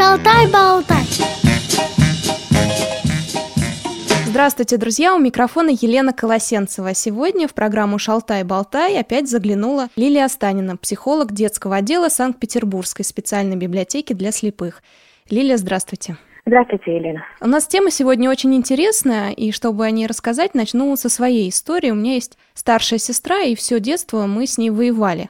Шалтай-болтай. Здравствуйте, друзья! У микрофона Елена Колосенцева. Сегодня в программу «Шалтай-болтай» опять заглянула Лилия Останина, психолог детского отдела Санкт-Петербургской специальной библиотеки для слепых. Лилия, здравствуйте. Здравствуйте, Елена. У нас тема сегодня очень интересная, и чтобы о ней рассказать, начну со своей истории. У меня есть старшая сестра, и все детство мы с ней воевали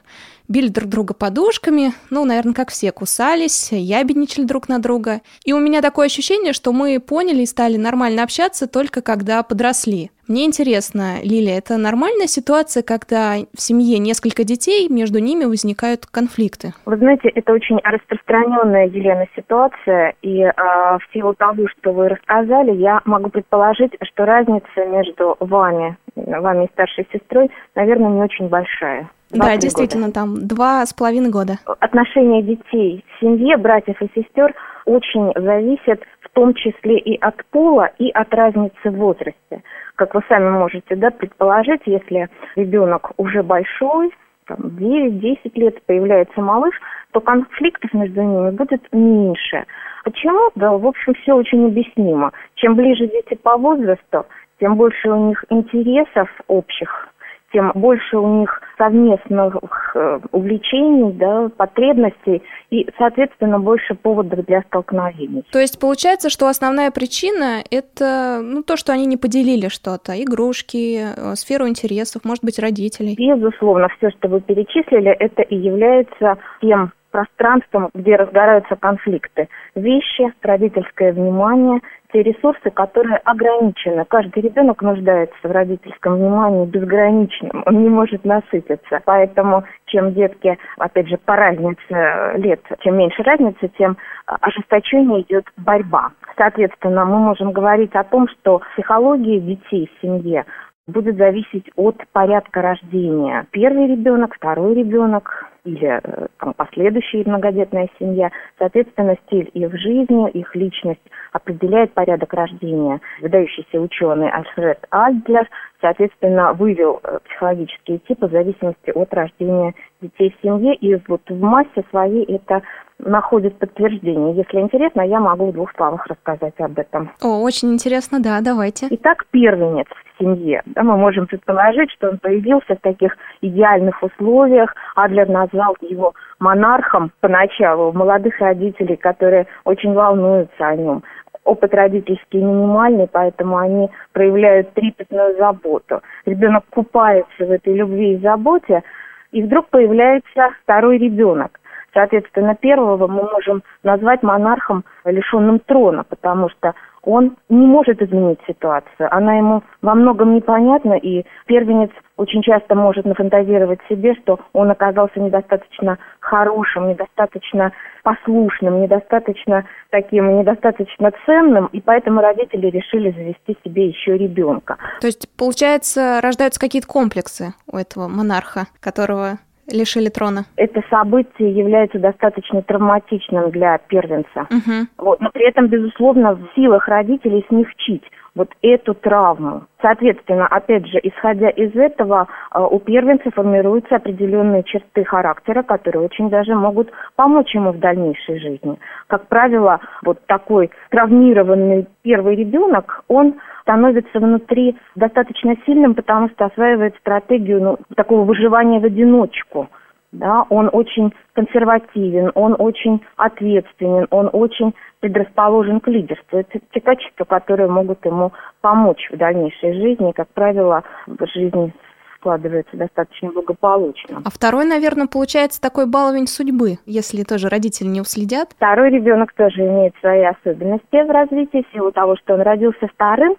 били друг друга подушками, ну, наверное, как все, кусались, ябедничали друг на друга. И у меня такое ощущение, что мы поняли и стали нормально общаться только когда подросли. Мне интересно, Лилия, это нормальная ситуация, когда в семье несколько детей, между ними возникают конфликты? Вы знаете, это очень распространенная, Елена, ситуация, и э, в силу того, что вы рассказали, я могу предположить, что разница между вами, вами и старшей сестрой, наверное, не очень большая. Да, действительно, года. там два с половиной года. Отношения детей в семье, братьев и сестер очень зависят в том числе и от пола, и от разницы в возрасте. Как вы сами можете да, предположить, если ребенок уже большой, там, 9-10 лет появляется малыш, то конфликтов между ними будет меньше. Почему? Да, в общем, все очень объяснимо. Чем ближе дети по возрасту, тем больше у них интересов общих тем больше у них совместных э, увлечений, да, потребностей и, соответственно, больше поводов для столкновений. То есть получается, что основная причина – это ну, то, что они не поделили что-то, игрушки, э, сферу интересов, может быть, родителей? Безусловно, все, что вы перечислили, это и является тем пространством, где разгораются конфликты. Вещи, родительское внимание, те ресурсы, которые ограничены. Каждый ребенок нуждается в родительском внимании безграничном, он не может насытиться. Поэтому чем детки, опять же, по разнице лет, чем меньше разницы, тем ожесточеннее идет борьба. Соответственно, мы можем говорить о том, что психология детей в семье будет зависеть от порядка рождения. Первый ребенок, второй ребенок или э, там, последующая многодетная семья. Соответственно, стиль их жизни, их личность определяет порядок рождения. Выдающийся ученый Альфред Альдлер, соответственно, вывел э, психологические типы в зависимости от рождения детей в семье. И вот в массе своей это находит подтверждение. Если интересно, я могу в двух словах рассказать об этом. О, очень интересно, да, давайте. Итак, первенец в семье. Да, мы можем предположить, что он появился в таких идеальных условиях. Адлер назвал его монархом поначалу молодых родителей, которые очень волнуются о нем. Опыт родительский минимальный, поэтому они проявляют трепетную заботу. Ребенок купается в этой любви и заботе, и вдруг появляется второй ребенок. Соответственно, первого мы можем назвать монархом, лишенным трона, потому что он не может изменить ситуацию. Она ему во многом непонятна, и первенец очень часто может нафантазировать себе, что он оказался недостаточно хорошим, недостаточно послушным, недостаточно таким, недостаточно ценным, и поэтому родители решили завести себе еще ребенка. То есть, получается, рождаются какие-то комплексы у этого монарха, которого лишили трона? Это событие является достаточно травматичным для первенца. Угу. Вот, но при этом, безусловно, в силах родителей смягчить вот эту травму. Соответственно, опять же, исходя из этого, э, у первенца формируются определенные черты характера, которые очень даже могут помочь ему в дальнейшей жизни. Как правило, вот такой травмированный первый ребенок, он становится внутри достаточно сильным, потому что осваивает стратегию ну, такого выживания в одиночку. Да, он очень консервативен, он очень ответственен, он очень предрасположен к лидерству. Это те качества, которые могут ему помочь в дальнейшей жизни. Как правило, в жизни складывается достаточно благополучно. А второй, наверное, получается такой баловень судьбы, если тоже родители не уследят. Второй ребенок тоже имеет свои особенности в развитии, в силу того, что он родился вторым,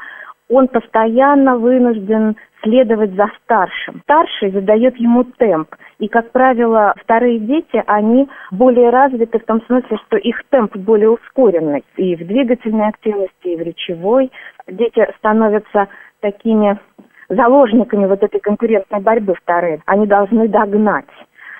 он постоянно вынужден следовать за старшим. Старший задает ему темп. И, как правило, вторые дети, они более развиты в том смысле, что их темп более ускоренный. И в двигательной активности, и в речевой. Дети становятся такими заложниками вот этой конкурентной борьбы вторые. Они должны догнать.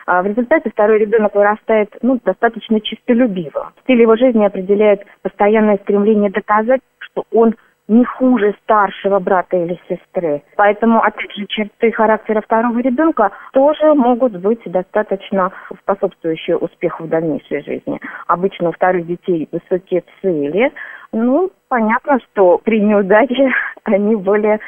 А в результате второй ребенок вырастает ну, достаточно чистолюбивым. Стиль его жизни определяет постоянное стремление доказать, что он не хуже старшего брата или сестры. Поэтому, опять же, черты характера второго ребенка тоже могут быть достаточно способствующие успеху в дальнейшей жизни. Обычно у вторых детей высокие цели. Ну, понятно, что при неудаче они более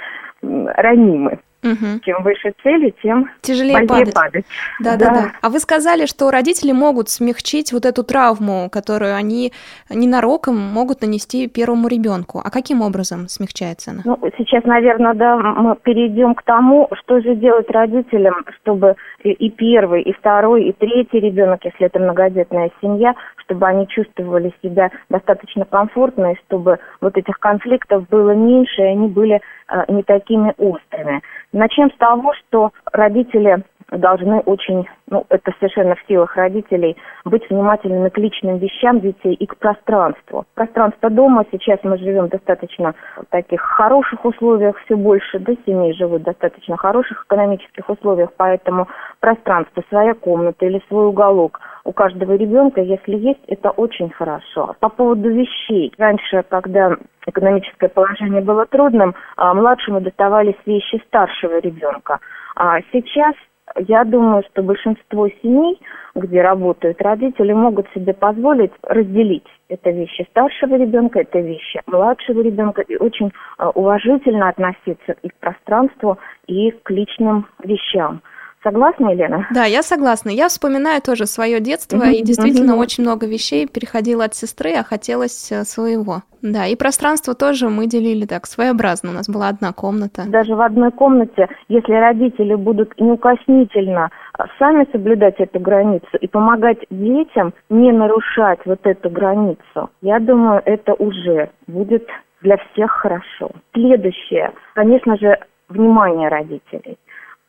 ранимы. Угу. Чем выше цели, тем тяжелее падать. падать. Да, да, да, А вы сказали, что родители могут смягчить вот эту травму, которую они ненароком могут нанести первому ребенку. А каким образом смягчается она? Ну, сейчас, наверное, да, мы перейдем к тому, что же делать родителям, чтобы и первый, и второй, и третий ребенок, если это многодетная семья, чтобы они чувствовали себя достаточно комфортно, и чтобы вот этих конфликтов было меньше, и они были не такими острыми. Начнем с того, что родители должны очень, ну, это совершенно в силах родителей, быть внимательными к личным вещам детей и к пространству. Пространство дома, сейчас мы живем в достаточно таких хороших условиях, все больше, да, семей живут в достаточно хороших экономических условиях, поэтому пространство, своя комната или свой уголок у каждого ребенка, если есть, это очень хорошо. По поводу вещей. Раньше, когда экономическое положение было трудным, а, младшему доставались вещи старшего ребенка. А сейчас я думаю, что большинство семей, где работают родители, могут себе позволить разделить это вещи старшего ребенка, это вещи младшего ребенка, и очень а, уважительно относиться и к пространству, и к личным вещам. Согласна, Елена? Да, я согласна. Я вспоминаю тоже свое детство, и действительно очень много вещей переходило от сестры, а хотелось э, своего. Да, и пространство тоже мы делили так своеобразно. У нас была одна комната. Даже в одной комнате, если родители будут неукоснительно а, сами соблюдать эту границу и помогать детям не нарушать вот эту границу, я думаю, это уже будет для всех хорошо. Следующее, конечно же, внимание родителей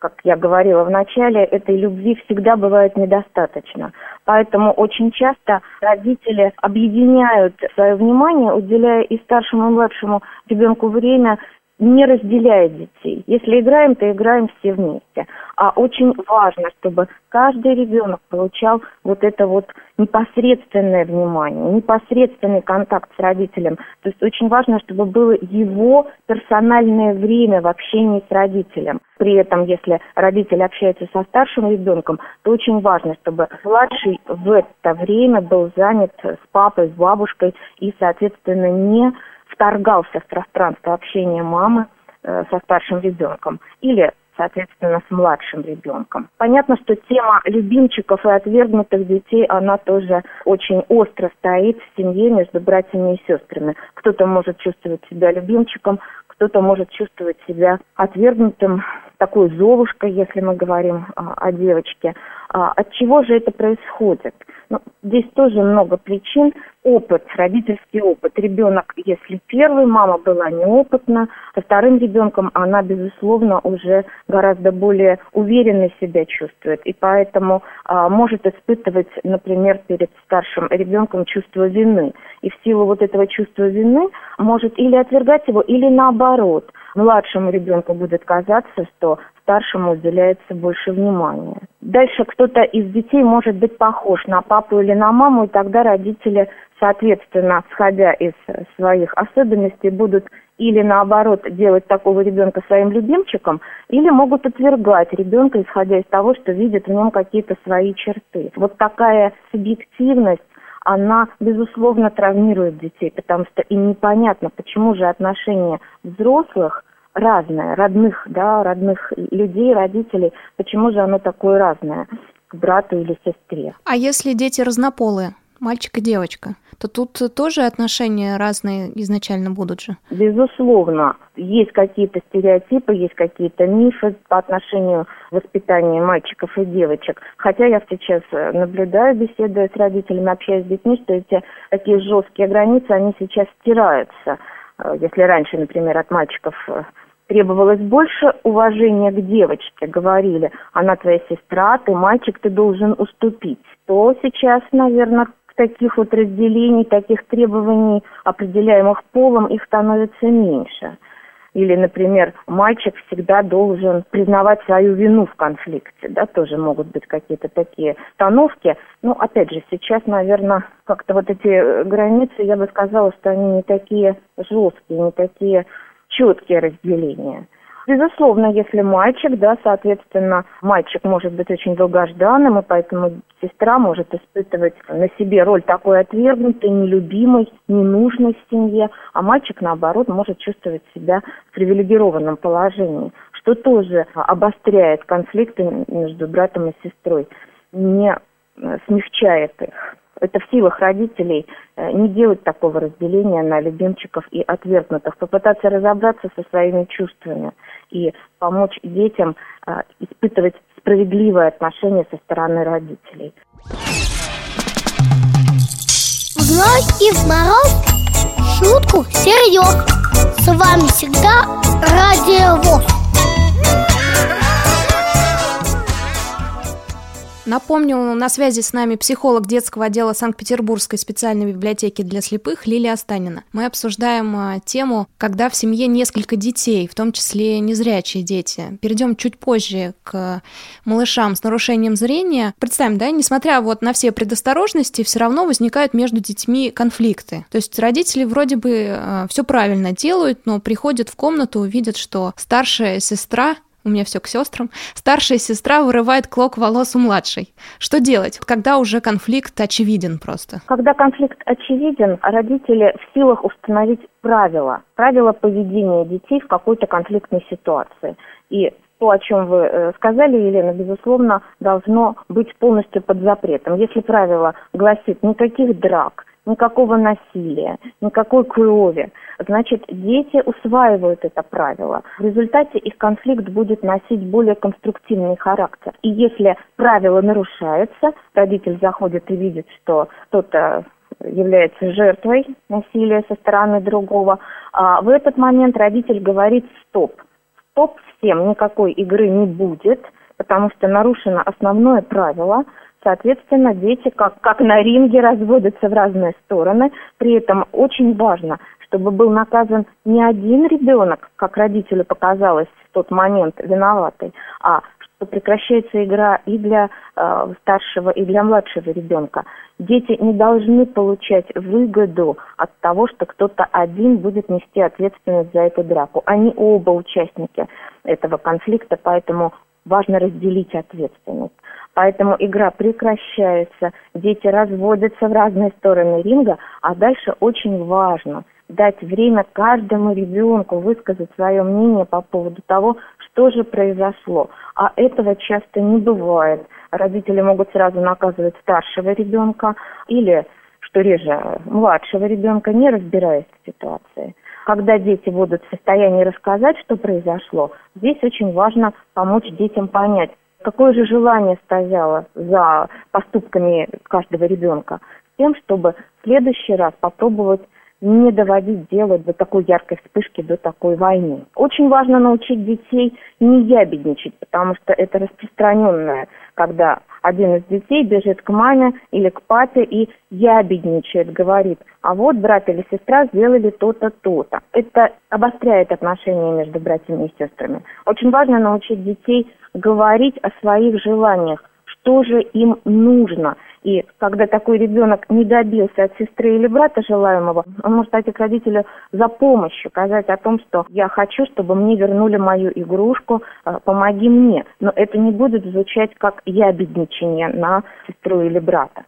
как я говорила в начале, этой любви всегда бывает недостаточно. Поэтому очень часто родители объединяют свое внимание, уделяя и старшему, и младшему ребенку время не разделяя детей. Если играем, то играем все вместе. А очень важно, чтобы каждый ребенок получал вот это вот непосредственное внимание, непосредственный контакт с родителем. То есть очень важно, чтобы было его персональное время в общении с родителем. При этом, если родитель общается со старшим ребенком, то очень важно, чтобы младший в это время был занят с папой, с бабушкой и, соответственно, не вторгался в пространство общения мамы э, со старшим ребенком или соответственно, с младшим ребенком. Понятно, что тема любимчиков и отвергнутых детей, она тоже очень остро стоит в семье между братьями и сестрами. Кто-то может чувствовать себя любимчиком, кто-то может чувствовать себя отвергнутым, такой золушкой, если мы говорим а, о девочке. А, от чего же это происходит? Ну, здесь тоже много причин. Опыт, родительский опыт. Ребенок, если первый, мама была неопытна, со вторым ребенком она, безусловно, уже гораздо более уверенно себя чувствует. И поэтому а, может испытывать, например, перед старшим ребенком чувство вины. И в силу вот этого чувства вины может или отвергать его, или наоборот – младшему ребенку будет казаться, что старшему уделяется больше внимания. Дальше кто-то из детей может быть похож на папу или на маму, и тогда родители, соответственно, сходя из своих особенностей, будут или наоборот делать такого ребенка своим любимчиком, или могут отвергать ребенка, исходя из того, что видят в нем какие-то свои черты. Вот такая субъективность она, безусловно, травмирует детей, потому что им непонятно, почему же отношения взрослых разное, родных, да, родных людей, родителей, почему же оно такое разное к брату или сестре. А если дети разнополые, мальчик и девочка, то тут тоже отношения разные изначально будут же? Безусловно. Есть какие-то стереотипы, есть какие-то мифы по отношению к воспитанию мальчиков и девочек. Хотя я сейчас наблюдаю, беседуя с родителями, общаюсь с детьми, что эти такие жесткие границы, они сейчас стираются. Если раньше, например, от мальчиков требовалось больше уважения к девочке, говорили, она твоя сестра, ты мальчик, ты должен уступить, то сейчас, наверное, таких вот разделений, таких требований, определяемых полом, их становится меньше. Или, например, мальчик всегда должен признавать свою вину в конфликте, да, тоже могут быть какие-то такие установки. Ну, опять же, сейчас, наверное, как-то вот эти границы, я бы сказала, что они не такие жесткие, не такие четкие разделения. Безусловно, если мальчик, да, соответственно, мальчик может быть очень долгожданным, и поэтому сестра может испытывать на себе роль такой отвергнутой, нелюбимой, ненужной в семье, а мальчик, наоборот, может чувствовать себя в привилегированном положении, что тоже обостряет конфликты между братом и сестрой, не смягчает их это в силах родителей э, не делать такого разделения на любимчиков и отвергнутых, попытаться разобраться со своими чувствами и помочь детям э, испытывать справедливое отношение со стороны родителей. В и в мороз шутку серьез. С вами всегда Радио ВОЗ. Напомню, на связи с нами психолог детского отдела Санкт-Петербургской специальной библиотеки для слепых Лилия Останина. Мы обсуждаем а, тему, когда в семье несколько детей, в том числе незрячие дети. Перейдем чуть позже к малышам с нарушением зрения. Представим, да, несмотря вот на все предосторожности, все равно возникают между детьми конфликты. То есть родители вроде бы а, все правильно делают, но приходят в комнату, увидят, что старшая сестра у меня все к сестрам, старшая сестра вырывает клок волос у младшей. Что делать, когда уже конфликт очевиден просто? Когда конфликт очевиден, родители в силах установить правила, правила поведения детей в какой-то конфликтной ситуации. И то, о чем вы э, сказали, Елена, безусловно, должно быть полностью под запретом. Если правило гласит никаких драк, никакого насилия, никакой крови. Значит, дети усваивают это правило. В результате их конфликт будет носить более конструктивный характер. И если правило нарушается, родитель заходит и видит, что кто-то является жертвой насилия со стороны другого, а в этот момент родитель говорит «стоп». «Стоп всем, никакой игры не будет», потому что нарушено основное правило – Соответственно, дети как, как на ринге разводятся в разные стороны. При этом очень важно, чтобы был наказан не один ребенок, как родителю показалось в тот момент виноватый, а что прекращается игра и для э, старшего, и для младшего ребенка. Дети не должны получать выгоду от того, что кто-то один будет нести ответственность за эту драку. Они оба участники этого конфликта, поэтому важно разделить ответственность. Поэтому игра прекращается, дети разводятся в разные стороны ринга, а дальше очень важно дать время каждому ребенку высказать свое мнение по поводу того, что же произошло. А этого часто не бывает. Родители могут сразу наказывать старшего ребенка или, что реже, младшего ребенка, не разбираясь в ситуации когда дети будут в состоянии рассказать, что произошло, здесь очень важно помочь детям понять, какое же желание стояло за поступками каждого ребенка, тем, чтобы в следующий раз попробовать не доводить дело до такой яркой вспышки, до такой войны. Очень важно научить детей не ябедничать, потому что это распространенное, когда один из детей бежит к маме или к папе и ябедничает, говорит, а вот брат или сестра сделали то-то, то-то. Это обостряет отношения между братьями и сестрами. Очень важно научить детей говорить о своих желаниях, что же им нужно. И когда такой ребенок не добился от сестры или брата желаемого, он может пойти к родителю за помощью, сказать о том, что я хочу, чтобы мне вернули мою игрушку, э, помоги мне. Но это не будет звучать как я бедничание на сестру или брата.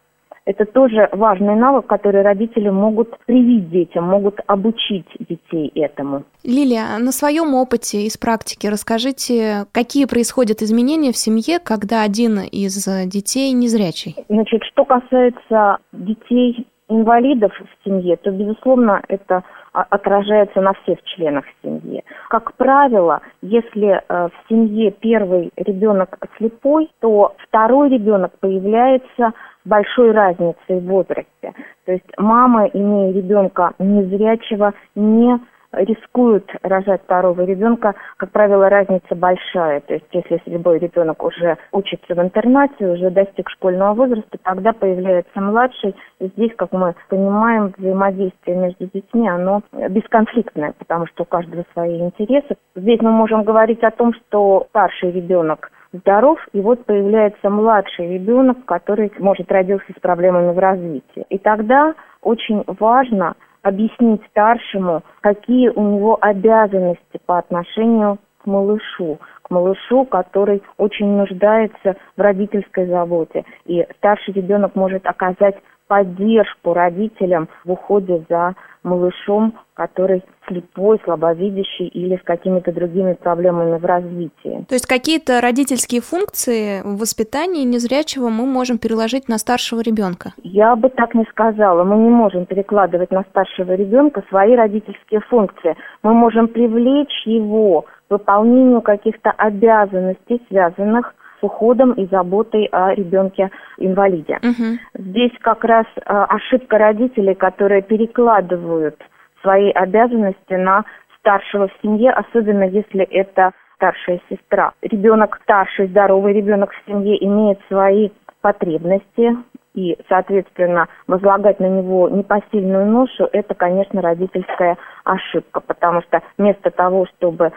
Это тоже важный навык, который родители могут привить детям, могут обучить детей этому. Лилия, на своем опыте из практики расскажите, какие происходят изменения в семье, когда один из детей незрячий? Значит, что касается детей инвалидов в семье, то, безусловно, это отражается на всех членах семьи. Как правило, если э, в семье первый ребенок слепой, то второй ребенок появляется большой разницей в возрасте. То есть мама, имея ребенка незрячего, не рискуют рожать второго ребенка, как правило, разница большая. То есть если любой ребенок уже учится в интернате, уже достиг школьного возраста, тогда появляется младший. И здесь, как мы понимаем, взаимодействие между детьми, оно бесконфликтное, потому что у каждого свои интересы. Здесь мы можем говорить о том, что старший ребенок здоров, и вот появляется младший ребенок, который, может, родился с проблемами в развитии. И тогда очень важно объяснить старшему, какие у него обязанности по отношению к малышу, к малышу, который очень нуждается в родительской заботе. И старший ребенок может оказать поддержку родителям в уходе за малышом, который слепой, слабовидящий или с какими-то другими проблемами в развитии. То есть какие-то родительские функции в воспитании незрячего мы можем переложить на старшего ребенка? Я бы так не сказала. Мы не можем перекладывать на старшего ребенка свои родительские функции. Мы можем привлечь его к выполнению каких-то обязанностей, связанных с уходом и заботой о ребенке-инвалиде. Угу. Здесь как раз э, ошибка родителей, которые перекладывают свои обязанности на старшего в семье, особенно если это старшая сестра. Ребенок старший, здоровый ребенок в семье имеет свои потребности, и, соответственно, возлагать на него непосильную ношу, это, конечно, родительская ошибка, потому что вместо того, чтобы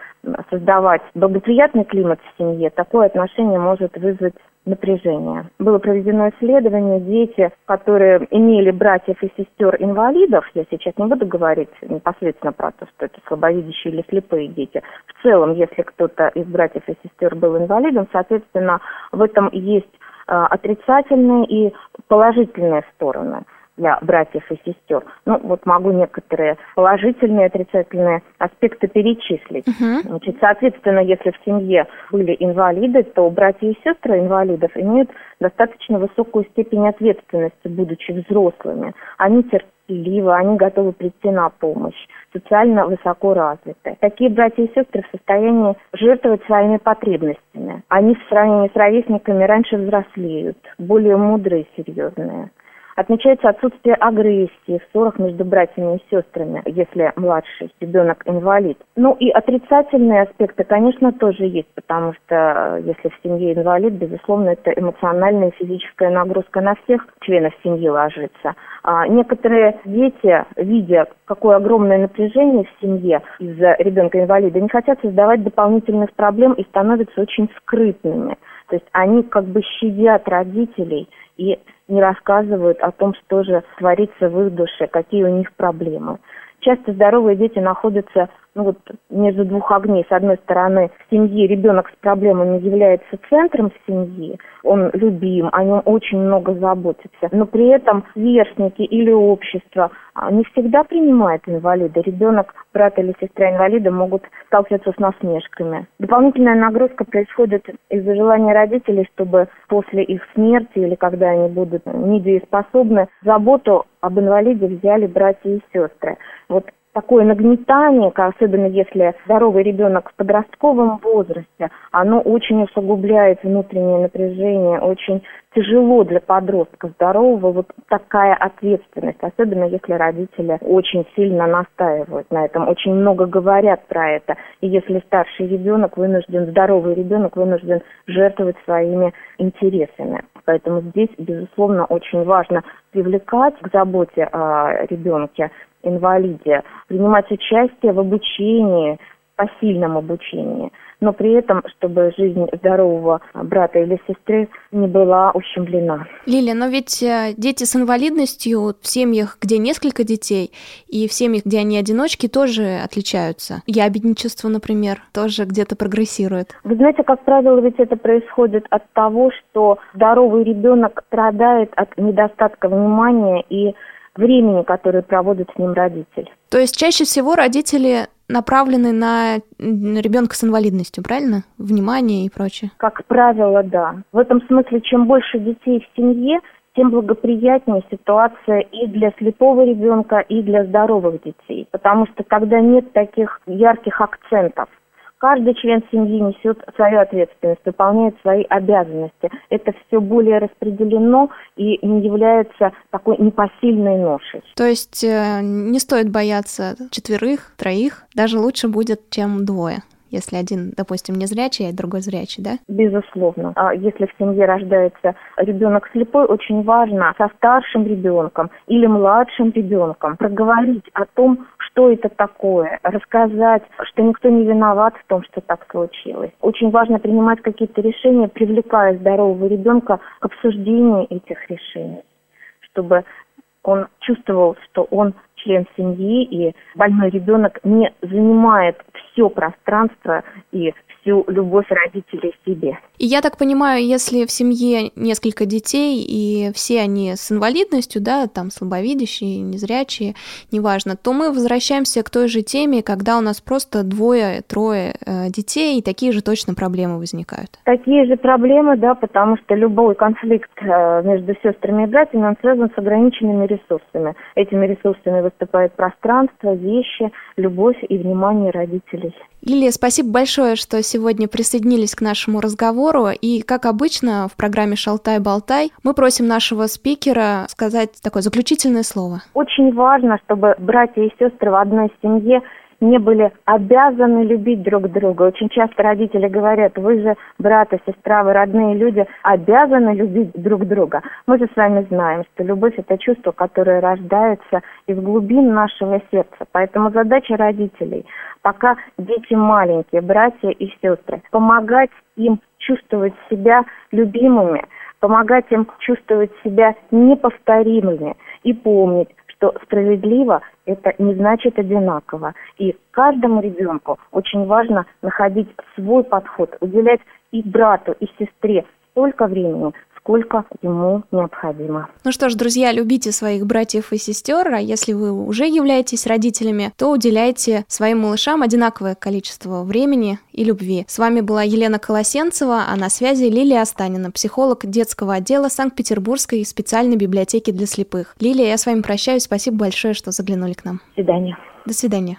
создавать благоприятный климат в семье, такое отношение может вызвать напряжение. Было проведено исследование, дети, которые имели братьев и сестер инвалидов, я сейчас не буду говорить непосредственно про то, что это слабовидящие или слепые дети. В целом, если кто-то из братьев и сестер был инвалидом, соответственно, в этом есть отрицательные и положительные стороны для братьев и сестер. Ну, вот могу некоторые положительные и отрицательные аспекты перечислить. Uh-huh. Значит, соответственно, если в семье были инвалиды, то братья и сестры инвалидов имеют достаточно высокую степень ответственности, будучи взрослыми. Они терпеливы, они готовы прийти на помощь социально высоко развиты. Такие братья и сестры в состоянии жертвовать своими потребностями. Они в сравнении с ровесниками раньше взрослеют, более мудрые и серьезные. Отмечается отсутствие агрессии в ссорах между братьями и сестрами, если младший ребенок инвалид. Ну и отрицательные аспекты, конечно, тоже есть, потому что э, если в семье инвалид, безусловно, это эмоциональная и физическая нагрузка на всех членов семьи ложится. А некоторые дети, видя, какое огромное напряжение в семье из-за ребенка-инвалида, не хотят создавать дополнительных проблем и становятся очень скрытными. То есть они как бы щадят родителей и не рассказывают о том, что же творится в их душе, какие у них проблемы. Часто здоровые дети находятся ну вот между двух огней. С одной стороны, в семье ребенок с проблемами является центром семьи, он любим, о нем очень много заботится, но при этом сверстники или общество а, не всегда принимают инвалида. Ребенок, брат или сестра инвалида могут сталкиваться с насмешками. Дополнительная нагрузка происходит из-за желания родителей, чтобы после их смерти или когда они будут недееспособны, заботу об инвалиде взяли братья и сестры. Вот такое нагнетание, особенно если здоровый ребенок в подростковом возрасте, оно очень усугубляет внутреннее напряжение, очень тяжело для подростка здорового вот такая ответственность, особенно если родители очень сильно настаивают на этом, очень много говорят про это. И если старший ребенок вынужден, здоровый ребенок вынужден жертвовать своими интересами. Поэтому здесь, безусловно, очень важно привлекать к заботе о ребенке инвалиде, принимать участие в обучении, посильном обучении, но при этом, чтобы жизнь здорового брата или сестры не была ущемлена. Лилия, но ведь э, дети с инвалидностью в семьях, где несколько детей, и в семьях, где они одиночки, тоже отличаются. Ябедничество, например, тоже где-то прогрессирует. Вы знаете, как правило, ведь это происходит от того, что здоровый ребенок страдает от недостатка внимания и времени, которое проводит с ним родитель. То есть чаще всего родители направлены на ребенка с инвалидностью, правильно? Внимание и прочее. Как правило, да. В этом смысле, чем больше детей в семье, тем благоприятнее ситуация и для слепого ребенка, и для здоровых детей. Потому что когда нет таких ярких акцентов, Каждый член семьи несет свою ответственность, выполняет свои обязанности. Это все более распределено и не является такой непосильной ношей. То есть э, не стоит бояться четверых, троих, даже лучше будет, чем двое если один, допустим, не зрячий, а другой зрячий, да? Безусловно. А если в семье рождается ребенок слепой, очень важно со старшим ребенком или младшим ребенком проговорить о том, что это такое, рассказать, что никто не виноват в том, что так случилось. Очень важно принимать какие-то решения, привлекая здорового ребенка к обсуждению этих решений, чтобы он чувствовал, что он член семьи, и больной ребенок не занимает все пространство и всю любовь родителей себе. И я так понимаю, если в семье несколько детей, и все они с инвалидностью, да, там слабовидящие, незрячие, неважно, то мы возвращаемся к той же теме, когда у нас просто двое-трое э, детей, и такие же точно проблемы возникают. Такие же проблемы, да, потому что любой конфликт э, между сестрами и братьями, он связан с ограниченными ресурсами. Этими ресурсами выступает пространство, вещи, любовь и внимание родителей. Лилия, спасибо большое, что сегодня присоединились к нашему разговору. И, как обычно, в программе «Шалтай-болтай» мы просим нашего спикера сказать такое заключительное слово. Очень важно, чтобы братья и сестры в одной семье не были обязаны любить друг друга. Очень часто родители говорят, вы же брат и сестра, вы родные люди, обязаны любить друг друга. Мы же с вами знаем, что любовь – это чувство, которое рождается из глубин нашего сердца. Поэтому задача родителей, пока дети маленькие, братья и сестры, помогать им чувствовать себя любимыми, помогать им чувствовать себя неповторимыми и помнить, что справедливо это не значит одинаково. И каждому ребенку очень важно находить свой подход, уделять и брату, и сестре столько времени, сколько ему необходимо. Ну что ж, друзья, любите своих братьев и сестер, а если вы уже являетесь родителями, то уделяйте своим малышам одинаковое количество времени и любви. С вами была Елена Колосенцева, а на связи Лилия Останина, психолог детского отдела Санкт-Петербургской специальной библиотеки для слепых. Лилия, я с вами прощаюсь. Спасибо большое, что заглянули к нам. До свидания. До свидания.